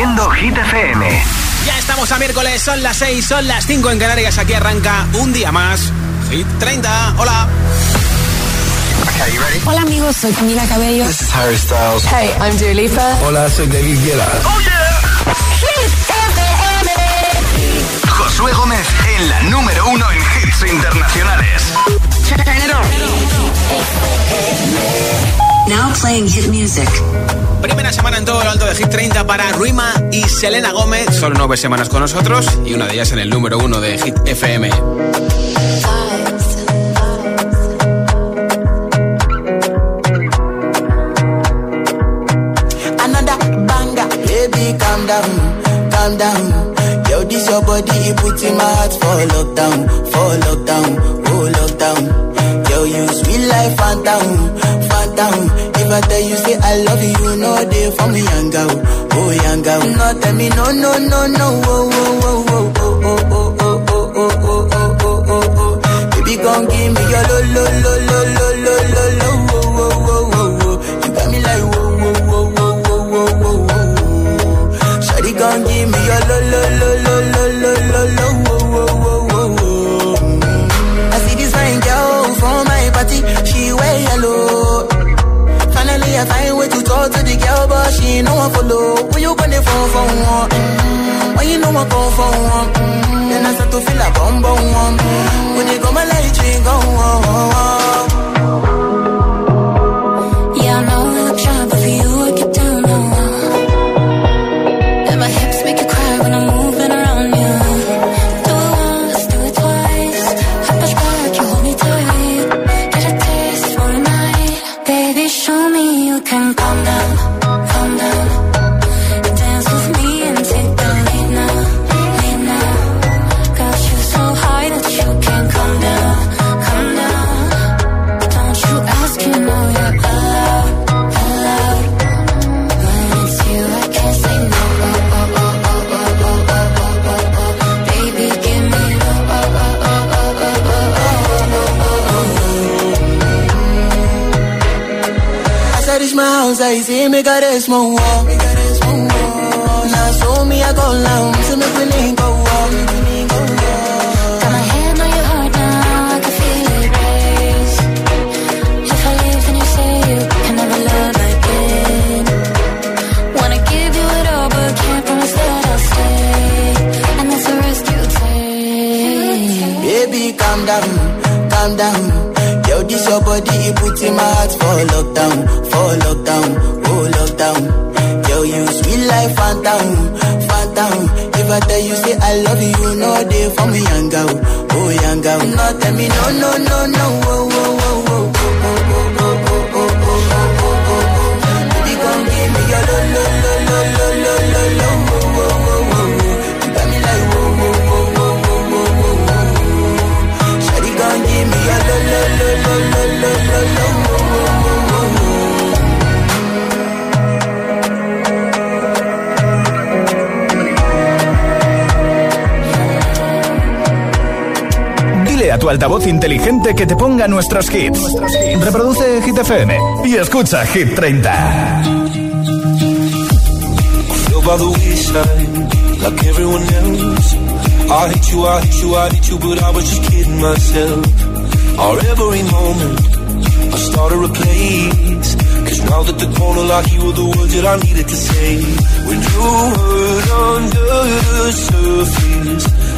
Haciendo Hit FM. Ya estamos a miércoles, son las 6, son las 5 en Canarias. Aquí arranca un día más. Hit 30. Hola. Hola amigos, soy Camila Cabello. This is Harry Styles. Hey, I'm Dua Lipa. Hola, soy David Guetta. Oh yeah. Hit FM. Josué Gómez en la número uno en hits internacionales. Now playing hit music. Primera semana en todo lo alto de Hit 30 para Ruima y Selena Gómez. Solo nueve semanas con nosotros y una de ellas en el número uno de Hit FM. Another banger, baby, calm down, calm down. Yo, this your body, it puts in my heart for lockdown, for lockdown, oh lockdown. Yo, you sweet life, phantom, phantom. If I tell you say I love you, you know they for me, young girl, oh young girl. No, tell me no, no, no, no, oh, oh, oh, oh, oh, oh, oh, oh, oh, oh, oh, oh, oh, oh. Baby, gon' give me your lo, lo, lo, lo, lo, to the girl, but she ain't no one follow. When you gonna phone for one? Mm-hmm. When you know I come for one? Mm-hmm. Then I start to feel a bum bum one. When you come my light, you go on. Yeah, paese e me caresmo inteligente que te ponga nuestros hits. Reproduce Hit FM y escucha Hit 30. Feel by the wayside, like everyone else. I you, you, I you, but I was just kidding myself. Started a place. Cause the you were the words that I needed to say. When you the surface,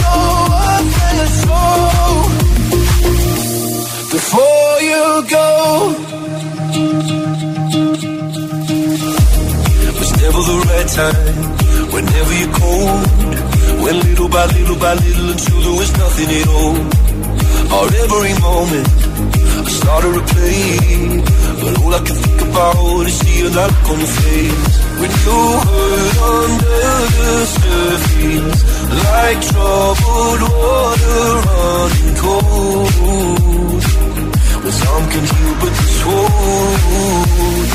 your up and your. Before you go, was never the right time. Whenever you're cold, went little by little by little until there was nothing at all. Or every moment, I started to play, but all I can think about is seeing that look on your face. When you hurt under the surface Like troubled water running cold. Well, some can heal but this won't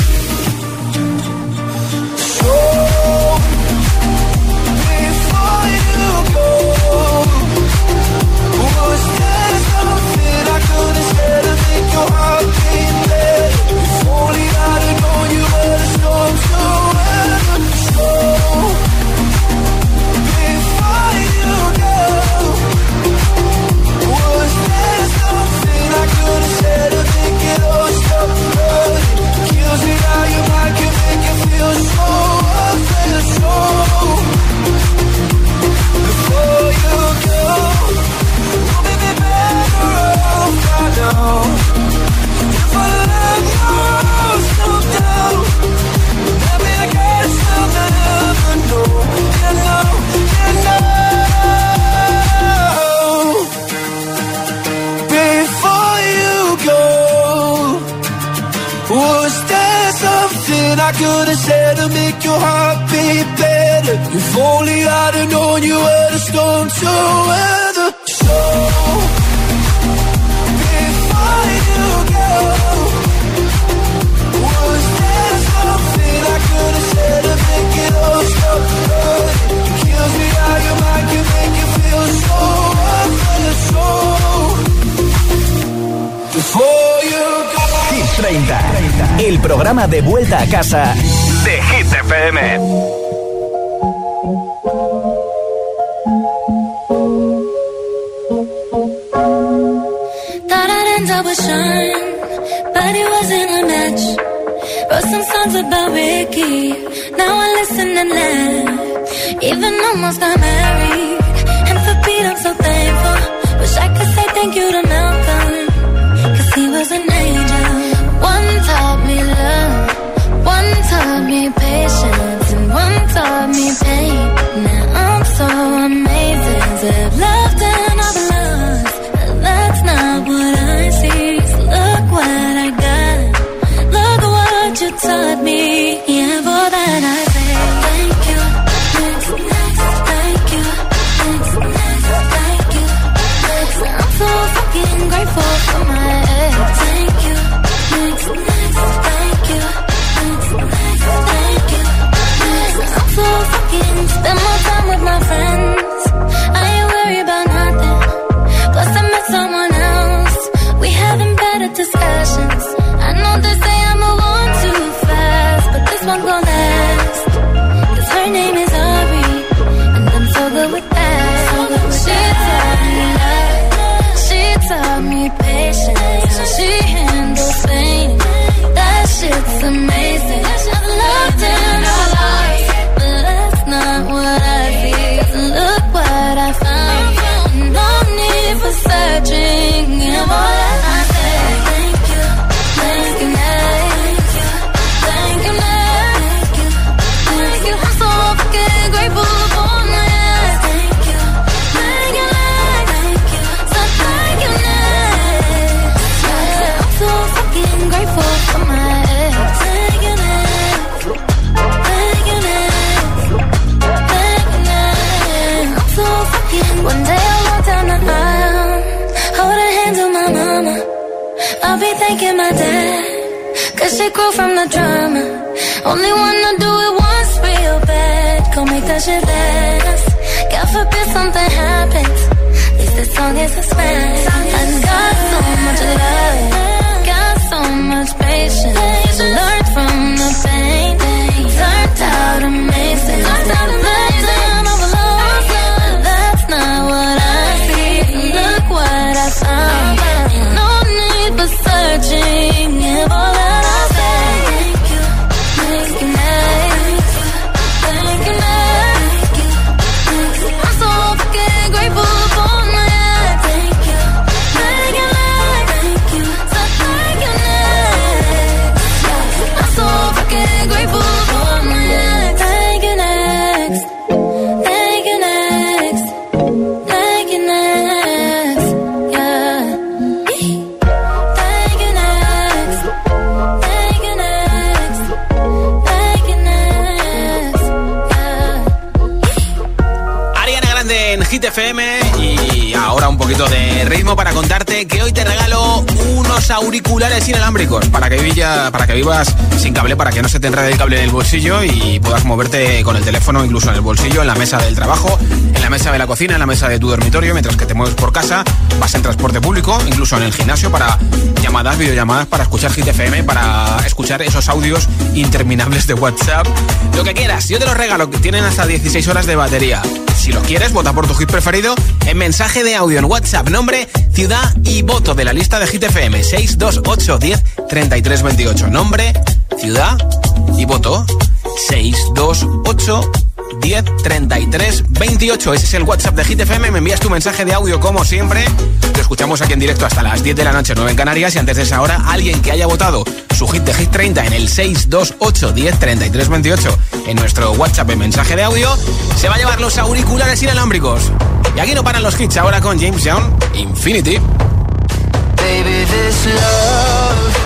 So Before you go. Was there something I couldn't said to make your heart beat If only I'd para, que vivas sin cable, para que no se te enrede el cable en el bolsillo y puedas moverte con el teléfono incluso en el bolsillo, en la mesa del trabajo, en la mesa de la cocina, en la mesa de tu dormitorio, mientras que te mueves por casa, vas en transporte público, incluso en el gimnasio para llamadas, videollamadas, para escuchar GTFM, para escuchar esos audios interminables de WhatsApp, lo que quieras. Yo te los regalo, que tienen hasta 16 horas de batería. Si los quieres, vota por tu hit preferido en mensaje de audio en WhatsApp, nombre, ciudad y voto de la lista de GTFM 62810 3328. Nombre, ciudad y voto. 628 10 33 28. Ese es el WhatsApp de Hit FM. Me envías tu mensaje de audio como siempre. Lo escuchamos aquí en directo hasta las 10 de la noche, 9 en Canarias. Y antes de esa hora, alguien que haya votado su hit de Hit 30 en el 628 10 33 28 en nuestro WhatsApp en mensaje de audio, se va a llevar los auriculares inalámbricos. Y aquí no paran los hits ahora con James Young, Infinity. Baby, this love.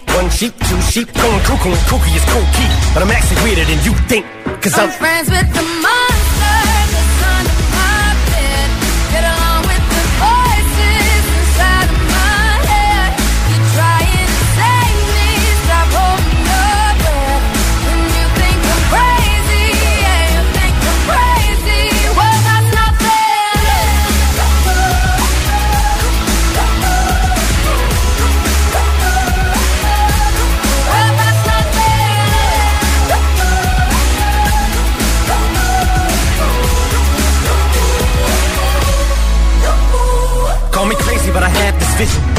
One sheep, two sheep, going cuckoo and kooky is cool key. But I'm actually weirder than you think. Cause I'm, I'm friends with the monster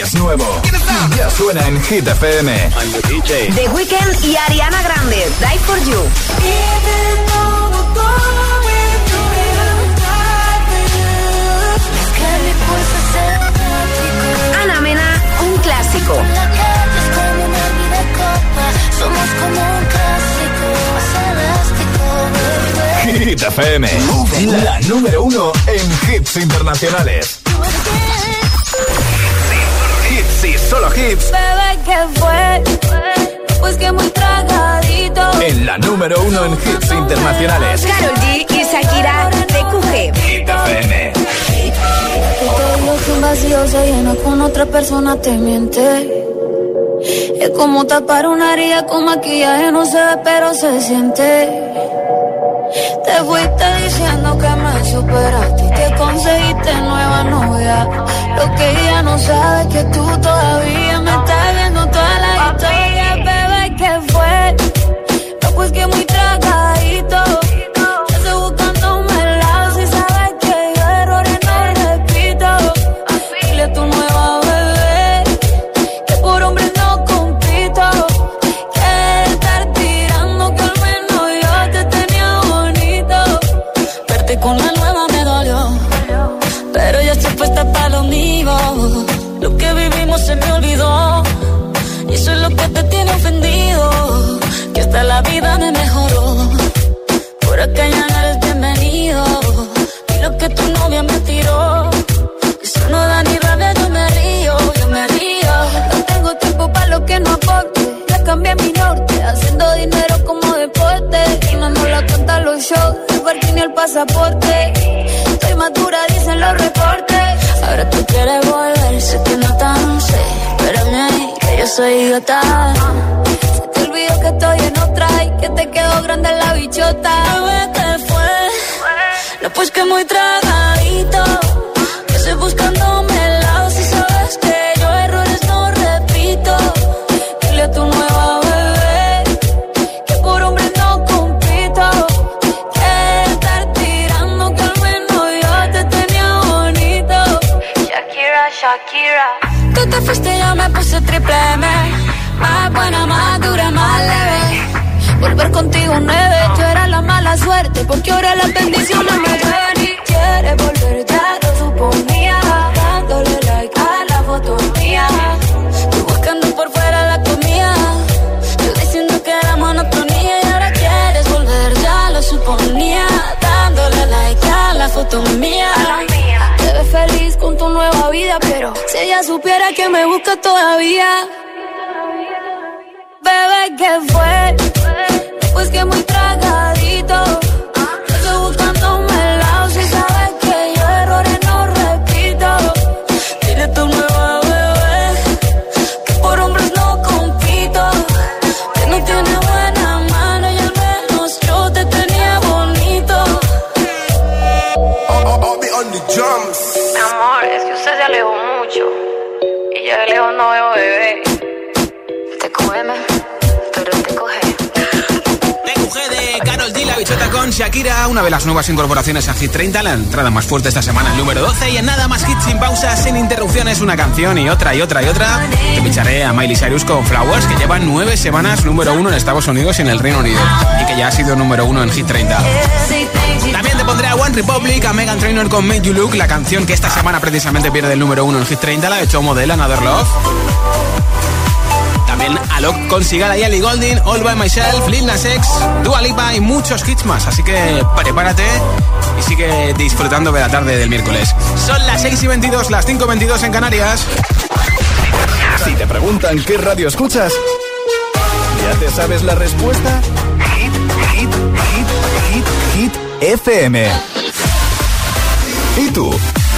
es nuevo. Ya suena en Hit FM. The Weeknd y Ariana Grande, Die for You. Ana Mena, un clásico. Somos como un clásico, Hit FM. La número uno en hits internacionales. Solo hits. Bebé, ¿qué fue? Pues que muy tragadito. En la número uno en hits internacionales. Carol G y Shakira, TQG. Hit FM. Un vacío se llena con otra persona te miente. Es como tapar una herida con maquillaje, no se ve, pero se siente. Te fuiste diciendo que me superaste y que conseguiste nueva novia. Lo que ella no sabe es que tú todavía me estás viendo toda la historia, bebé, ¿qué fue? No, pues que muy tragadito. Busca todavía, bebé, ¿qué fue? Pues que muy tragadito. Shakira, una de las nuevas incorporaciones a Hit 30, la entrada más fuerte esta semana, el número 12. Y en nada más hits sin pausas, sin interrupciones, una canción y otra y otra y otra. Te picharé a Miley Cyrus con Flowers, que lleva nueve semanas número uno en Estados Unidos y en el Reino Unido. Y que ya ha sido número uno en Hit 30. También te pondré a One Republic, a Megan Trainor con Make You Look, la canción que esta semana precisamente pierde el número uno en Hit 30, la ha hecho modelo Another Love. Alok con Sigala y Ali Golding, All By Myself, Lil Nas X, Dua Lipa y muchos hits más. Así que prepárate y sigue disfrutando de la tarde del miércoles. Son las 6 y 22, las 5 y 22 en Canarias. Si te preguntan qué radio escuchas, ¿ya te sabes la respuesta? Hit, hit, hit, hit, hit, FM. ¿Y tú?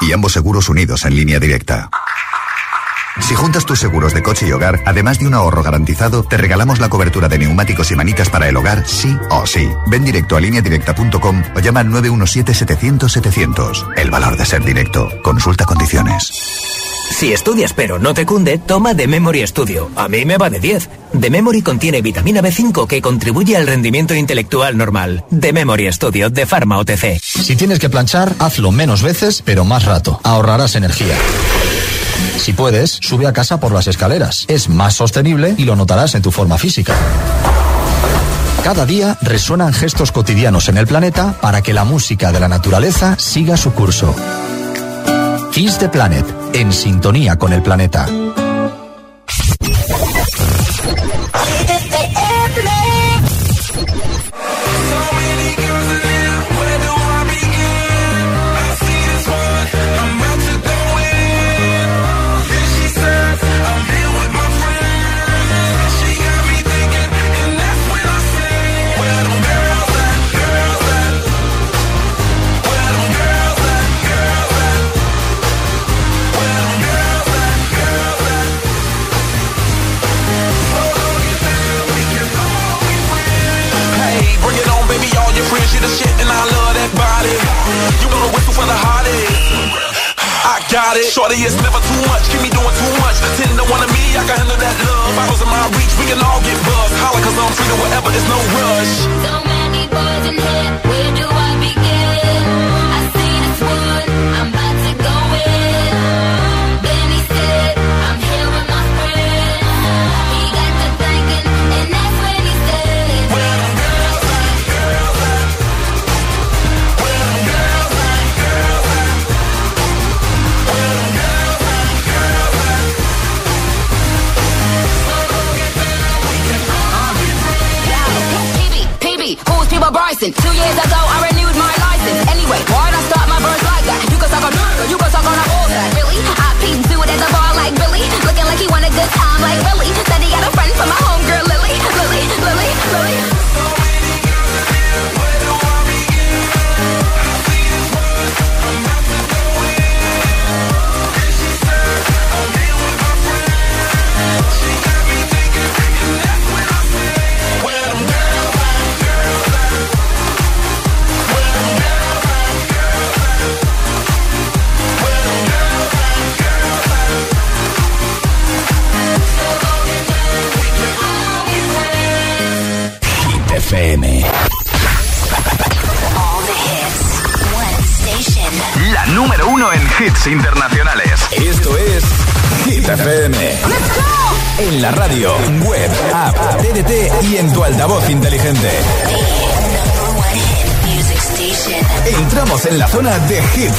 Y ambos seguros unidos en línea directa. Si juntas tus seguros de coche y hogar, además de un ahorro garantizado, te regalamos la cobertura de neumáticos y manitas para el hogar, sí o sí. Ven directo a lineadirecta.com o llama al 917-700-700. El valor de ser directo. Consulta condiciones. Si estudias pero no te cunde, toma The Memory Studio. A mí me va de 10. The Memory contiene vitamina B5 que contribuye al rendimiento intelectual normal. The Memory Studio de Pharma OTC. Si tienes que planchar, hazlo menos veces pero más rato. Ahorrarás energía. Si puedes, sube a casa por las escaleras. Es más sostenible y lo notarás en tu forma física. Cada día resuenan gestos cotidianos en el planeta para que la música de la naturaleza siga su curso. Kiss the Planet, en sintonía con el planeta. Your the shit, and I love that body. You wanna whistle for the hottest? I got it. Shorty, it's never too much. Keep me doing too much. Ten to one of me, I can handle that love. Bottles in my reach, we can all get buzzed. Holla, cause I'm free to whatever, it's no rush. So many boys in here, where do I begin? I see this one, I'm to go in.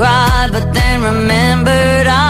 cried, but then remembered I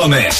Gómez.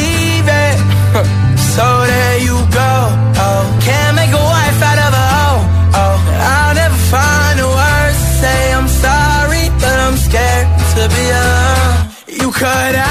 cut out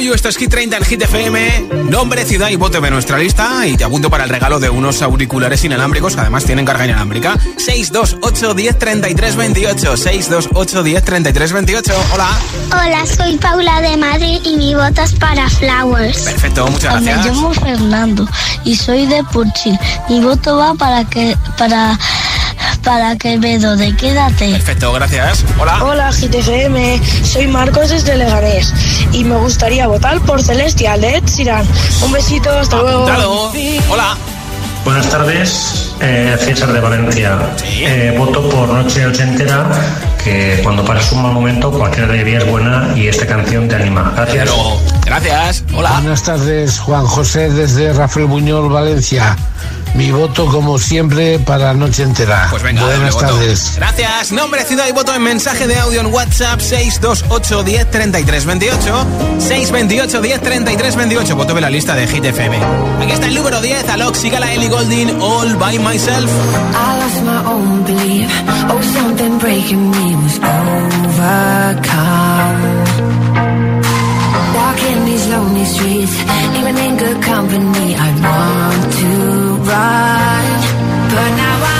You. Esto es Hit 30 en Hit FM. Nombre, ciudad y voto de nuestra lista. Y te apunto para el regalo de unos auriculares inalámbricos. que Además, tienen carga inalámbrica. 628 10 33 28. 628 10 33 28. Hola. Hola, soy Paula de Madrid y mi voto es para Flowers. Perfecto, muchas Me gracias. llamo Fernando y soy de Purchil. Mi voto va para que para para Quevedo de Quédate. Perfecto, gracias. Hola. Hola GTFM, soy Marcos desde Leganés y me gustaría votar por Celestial de Ed Sheeran. Un besito, hasta luego. Apuntado. Hola. Buenas tardes, eh, César de Valencia. Eh, voto por Noche Ochentera, que cuando pasas un mal momento cualquier alegría es buena y esta canción te anima. Gracias. Gracias. Hola. Buenas tardes, Juan José desde Rafael Buñol, Valencia. Mi voto, como siempre, para Noche Entera. Pues venga, Buenas tardes. Gracias. Nombre, ciudad y voto en mensaje de audio en WhatsApp 628 10 33 28. 628 10 33 28. Voto de la lista de Hit FM. Aquí está el número 10. Alok, Sigala, Ellie Golding, All by Myself. I lost my own belief. Oh, something breaking me was overcome. Walking these lonely streets, even in good company, I want to run. But now I'm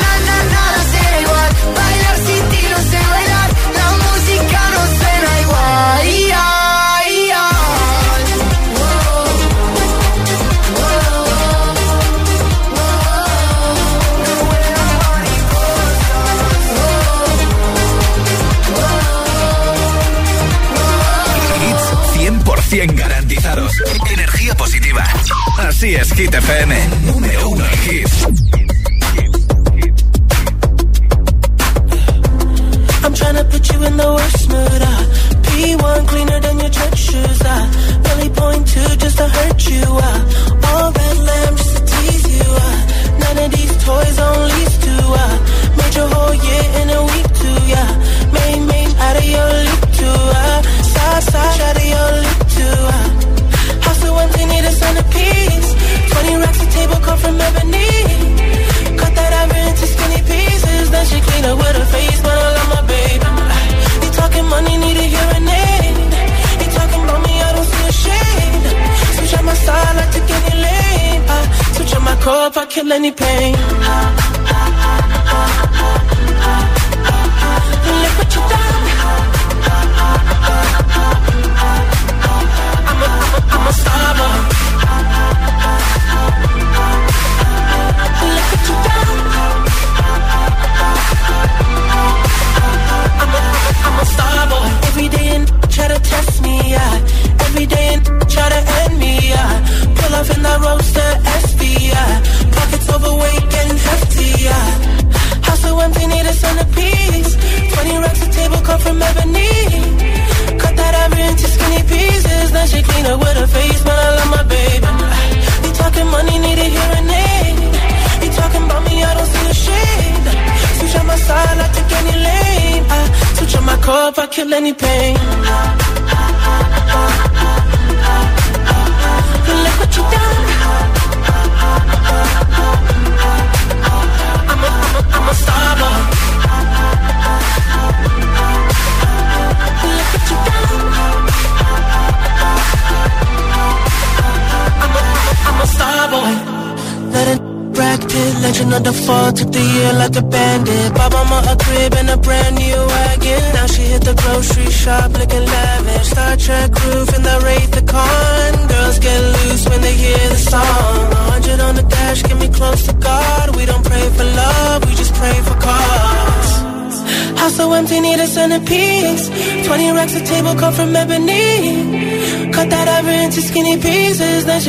Así es, Hit FM. Número uno. I'm trying to put you in the worst mood. Uh. P1 cleaner than your church shoes. Uh. point Two just to hurt you. Uh. All red lamb just to tease you. Uh. None of these toys to. Uh. Made your whole year in a week too. Yeah. Main, main, out of your too. Uh. Side, side, out of your. table cut from ebony. Cut that ivory into skinny pieces. Then she clean up with her face, but I love my baby. You talking money, need a hearing aid. They talking about me, I don't feel ashamed. Switch out my style, I took any lane. I switch out my core if I kill any pain. Look what you done. I'm a, I'm a, I'm a star.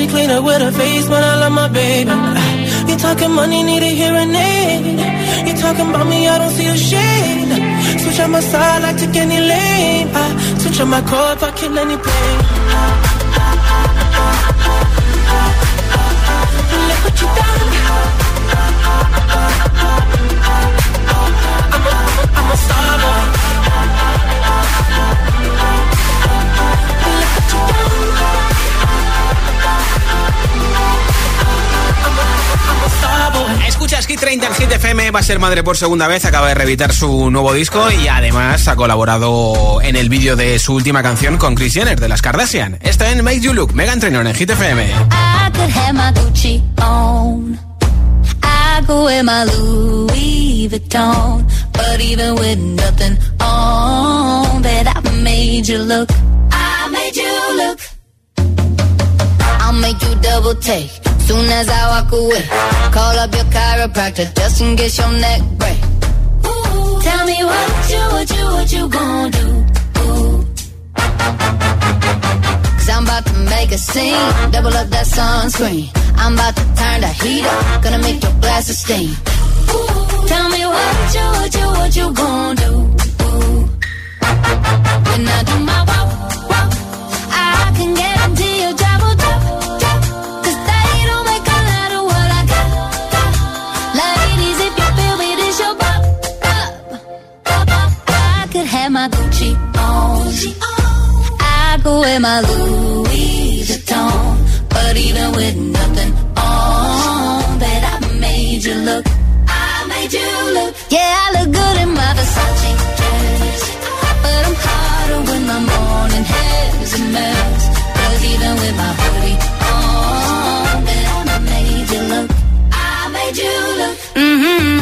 she clean up with her face, but I love my baby. Uh, you talking money, need a hearing aid. You talking about me, I don't see a shade. Switch on my side, like take any lane. I switch on my core if I kill any pain. Look what you done. I'm a, I'm a, I'm a star boy. 30 en Hit FM, va a ser madre por segunda vez, acaba de reeditar su nuevo disco y además ha colaborado en el vídeo de su última canción con Chris Jenner de las Kardashian. Esto en Make You Look, Megan Trainor en Hit FM. I could have my Gucci on. I could wear my Louis Vuitton. But even with nothing on, bet I made you look. I made you look. I'll make you double take. Soon as I walk away, call up your chiropractor just in case your neck break. Ooh, tell me what you, what you, what you gonna do? Ooh. Cause I'm about to make a scene. Double up that sunscreen. I'm about to turn the heat up. Gonna make your glasses steam. Ooh, tell me what you, what you, what you gonna do? Ooh. When I do my I could wear my Louis Vuitton. But even with nothing on, that I made you look. I made you look. Yeah, I look good in my Versace dress. But I'm hotter when my morning hair's a mess. Cause even with my hoodie on, bet I made you look. I made you look. Mm-hmm.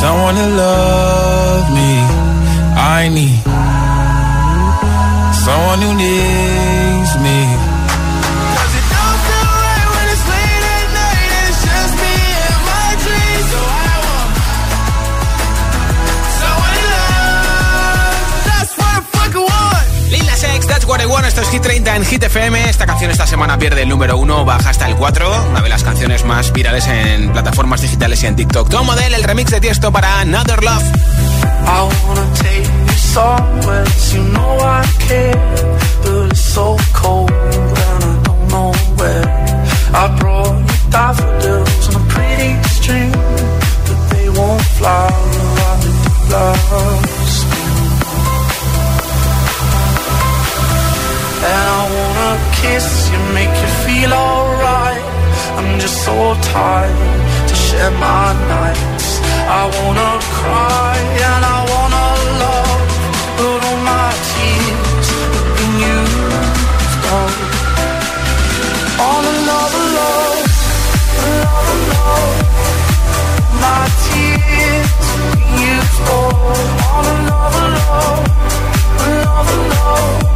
someone to love me. I need someone who needs 41, esto es Hit 30 en Hit FM. Esta canción esta semana pierde el número 1, baja hasta el 4, una de las canciones más virales en plataformas digitales y en TikTok. Tom Model, el remix de Tiesto para Another Love. I And I wanna kiss you, make you feel alright. I'm just so tired to share my nights. I wanna cry and I wanna love, but all my tears have been used up. All another love, another love. My tears used up. All another love, another love.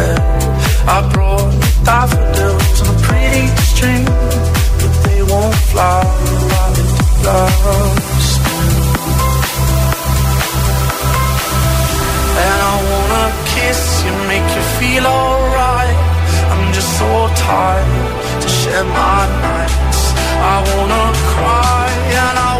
nowhere. I brought daffodils on a pretty string, but they won't fly. Lost. And I wanna kiss you, make you feel alright. I'm just so tired to share my nights. I wanna cry and I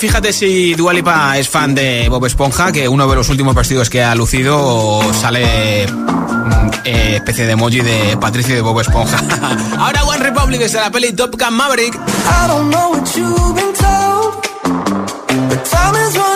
fíjate si Dualipa es fan de Bob Esponja, que uno de los últimos partidos que ha lucido sale mm, eh, especie de emoji de Patricio de Bob Esponja. Ahora One Republic es de la peli Top Gun Maverick. I don't know what you've been told, but time is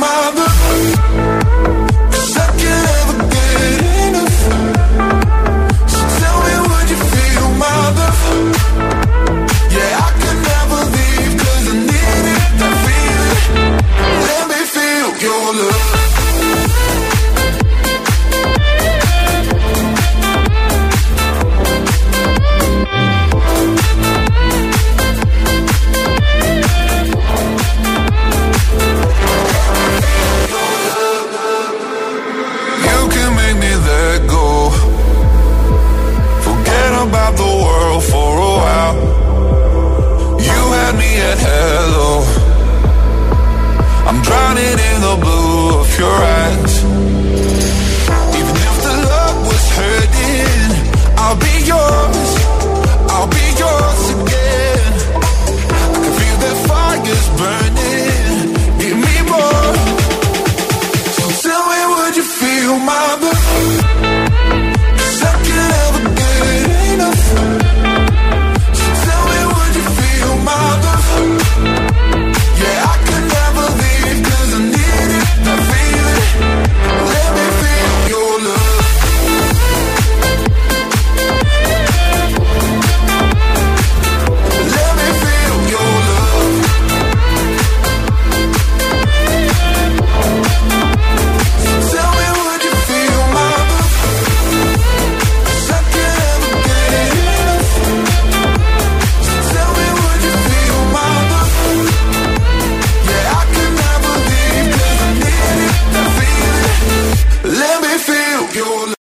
my